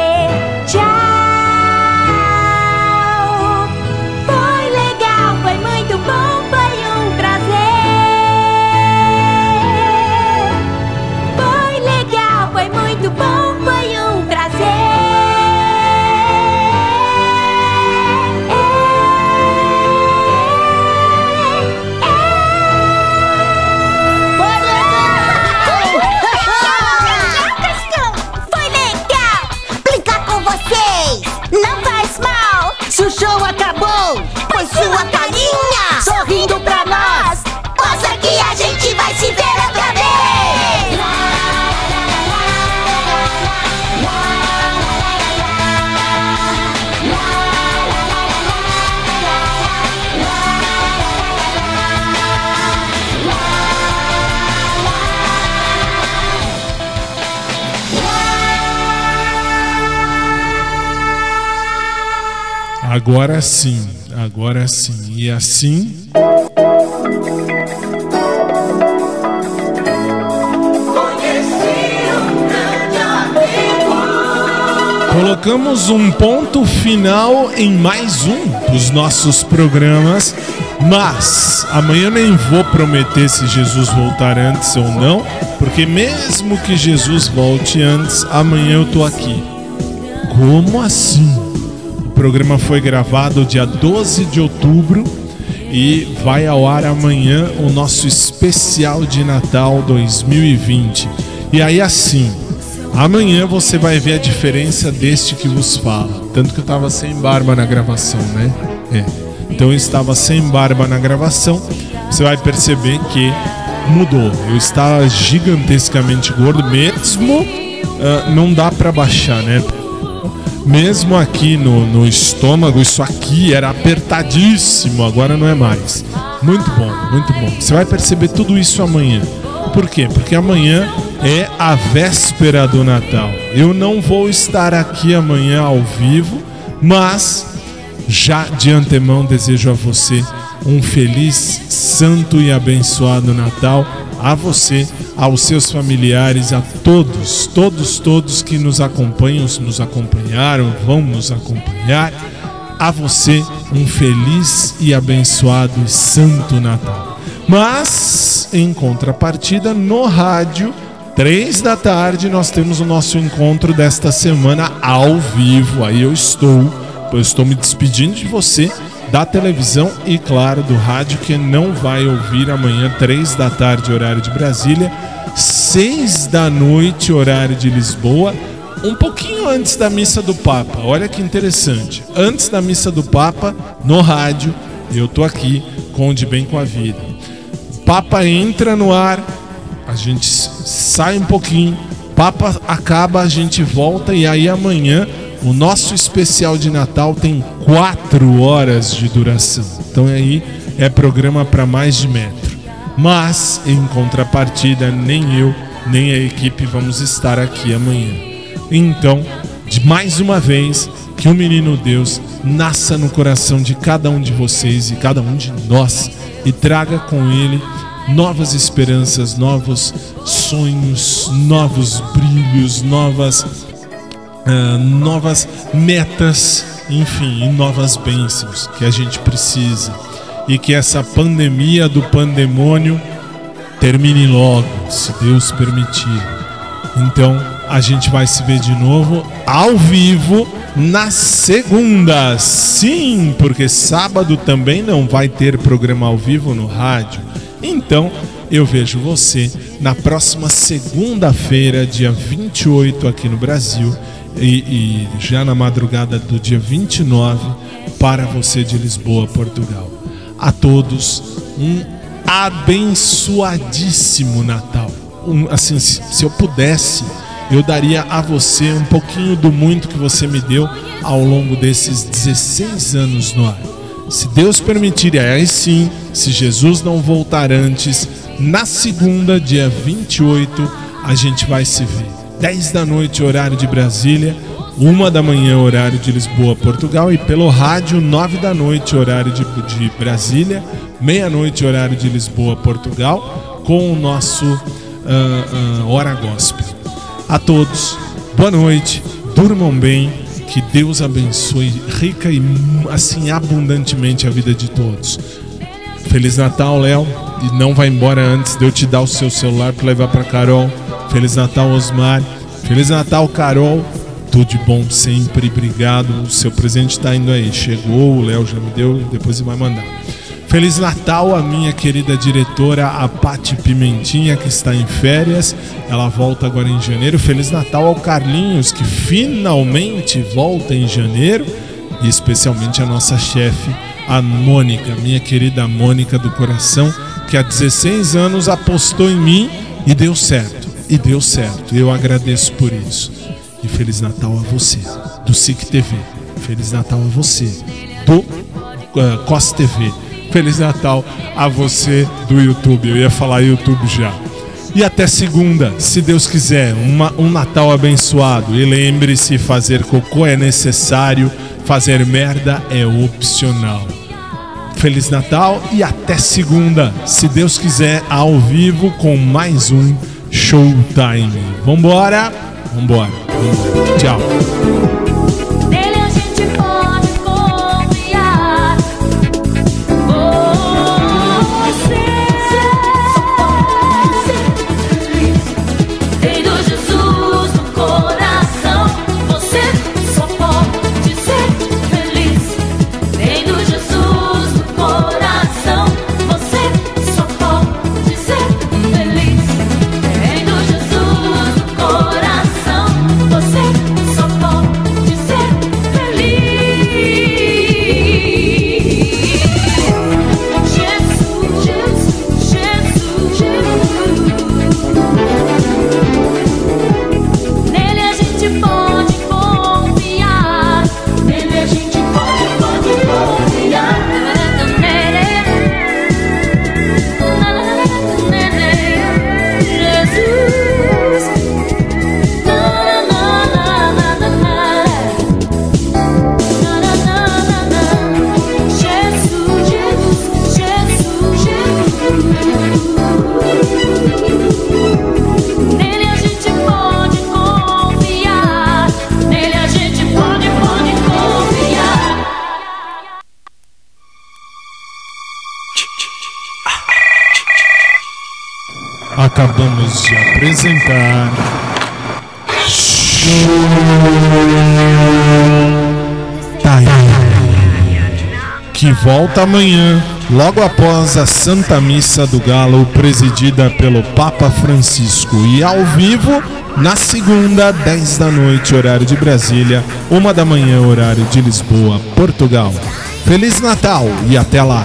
show acabou. Agora sim, agora sim. E assim. Colocamos um ponto final em mais um dos nossos programas, mas amanhã nem vou prometer se Jesus voltar antes ou não, porque mesmo que Jesus volte antes, amanhã eu tô aqui. Como assim? Programa foi gravado dia 12 de outubro e vai ao ar amanhã o nosso especial de Natal 2020. E aí assim, amanhã você vai ver a diferença deste que vos fala. Tanto que eu tava sem barba na gravação, né? É. Então eu estava sem barba na gravação. Você vai perceber que mudou. Eu estava gigantescamente gordo mesmo. ah, não dá pra baixar, né? Mesmo aqui no, no estômago, isso aqui era apertadíssimo, agora não é mais. Muito bom, muito bom. Você vai perceber tudo isso amanhã. Por quê? Porque amanhã é a véspera do Natal. Eu não vou estar aqui amanhã ao vivo, mas já de antemão desejo a você um feliz, santo e abençoado Natal. A você, aos seus familiares, a todos, todos, todos que nos acompanham, nos acompanharam, vão nos acompanhar. A você, um feliz e abençoado e santo Natal. Mas, em contrapartida, no rádio, três da tarde, nós temos o nosso encontro desta semana ao vivo. Aí eu estou, eu estou me despedindo de você da televisão e, claro, do rádio, que não vai ouvir amanhã, três da tarde, horário de Brasília, seis da noite, horário de Lisboa, um pouquinho antes da missa do Papa. Olha que interessante. Antes da missa do Papa, no rádio, eu tô aqui com o De Bem com a Vida. Papa entra no ar, a gente sai um pouquinho, Papa acaba, a gente volta e aí amanhã o nosso especial de Natal tem quatro horas de duração. Então aí é programa para mais de metro. Mas em contrapartida, nem eu nem a equipe vamos estar aqui amanhã. Então, de mais uma vez, que o menino Deus nasça no coração de cada um de vocês e cada um de nós e traga com ele novas esperanças, novos sonhos, novos brilhos, novas ah, novas metas, enfim, e novas bênçãos que a gente precisa. E que essa pandemia do pandemônio termine logo, se Deus permitir. Então, a gente vai se ver de novo ao vivo na segunda. Sim, porque sábado também não vai ter programa ao vivo no rádio. Então, eu vejo você na próxima segunda-feira, dia 28 aqui no Brasil e, e já na madrugada do dia 29 para você de Lisboa, Portugal. A todos um abençoadíssimo Natal. Um, assim, se, se eu pudesse, eu daria a você um pouquinho do muito que você me deu ao longo desses 16 anos no ar. Se Deus permitir, aí sim, se Jesus não voltar antes, na segunda, dia 28, a gente vai se ver. 10 da noite, horário de Brasília, 1 da manhã, horário de Lisboa, Portugal, e pelo rádio, 9 da noite, horário de, de Brasília, meia-noite, horário de Lisboa, Portugal, com o nosso ah, ah, Hora Gospel. A todos, boa noite, durmam bem, que Deus abençoe rica e assim abundantemente a vida de todos. Feliz Natal, Léo, e não vai embora antes de eu te dar o seu celular para levar para Carol. Feliz Natal, Osmar. Feliz Natal, Carol. Tudo de bom sempre, obrigado. O seu presente está indo aí. Chegou, o Léo já me deu, depois ele vai mandar. Feliz Natal à minha querida diretora, a Pati Pimentinha, que está em férias. Ela volta agora em janeiro. Feliz Natal ao Carlinhos, que finalmente volta em janeiro. E especialmente a nossa chefe, a Mônica, minha querida Mônica do coração, que há 16 anos apostou em mim e deu certo. E deu certo. Eu agradeço por isso. E Feliz Natal a você, do SIC TV. Feliz Natal a você, do uh, COS TV. Feliz Natal a você do YouTube. Eu ia falar YouTube já. E até segunda, se Deus quiser, uma, um Natal abençoado. E lembre-se: fazer cocô é necessário, fazer merda é opcional. Feliz Natal e até segunda, se Deus quiser, ao vivo com mais um Showtime. Vambora? Vambora. Vambora. Tchau. Acabamos de apresentar. Que volta amanhã, logo após a Santa Missa do Galo, presidida pelo Papa Francisco. E ao vivo, na segunda, 10 da noite, horário de Brasília, uma da manhã, horário de Lisboa, Portugal. Feliz Natal e até lá!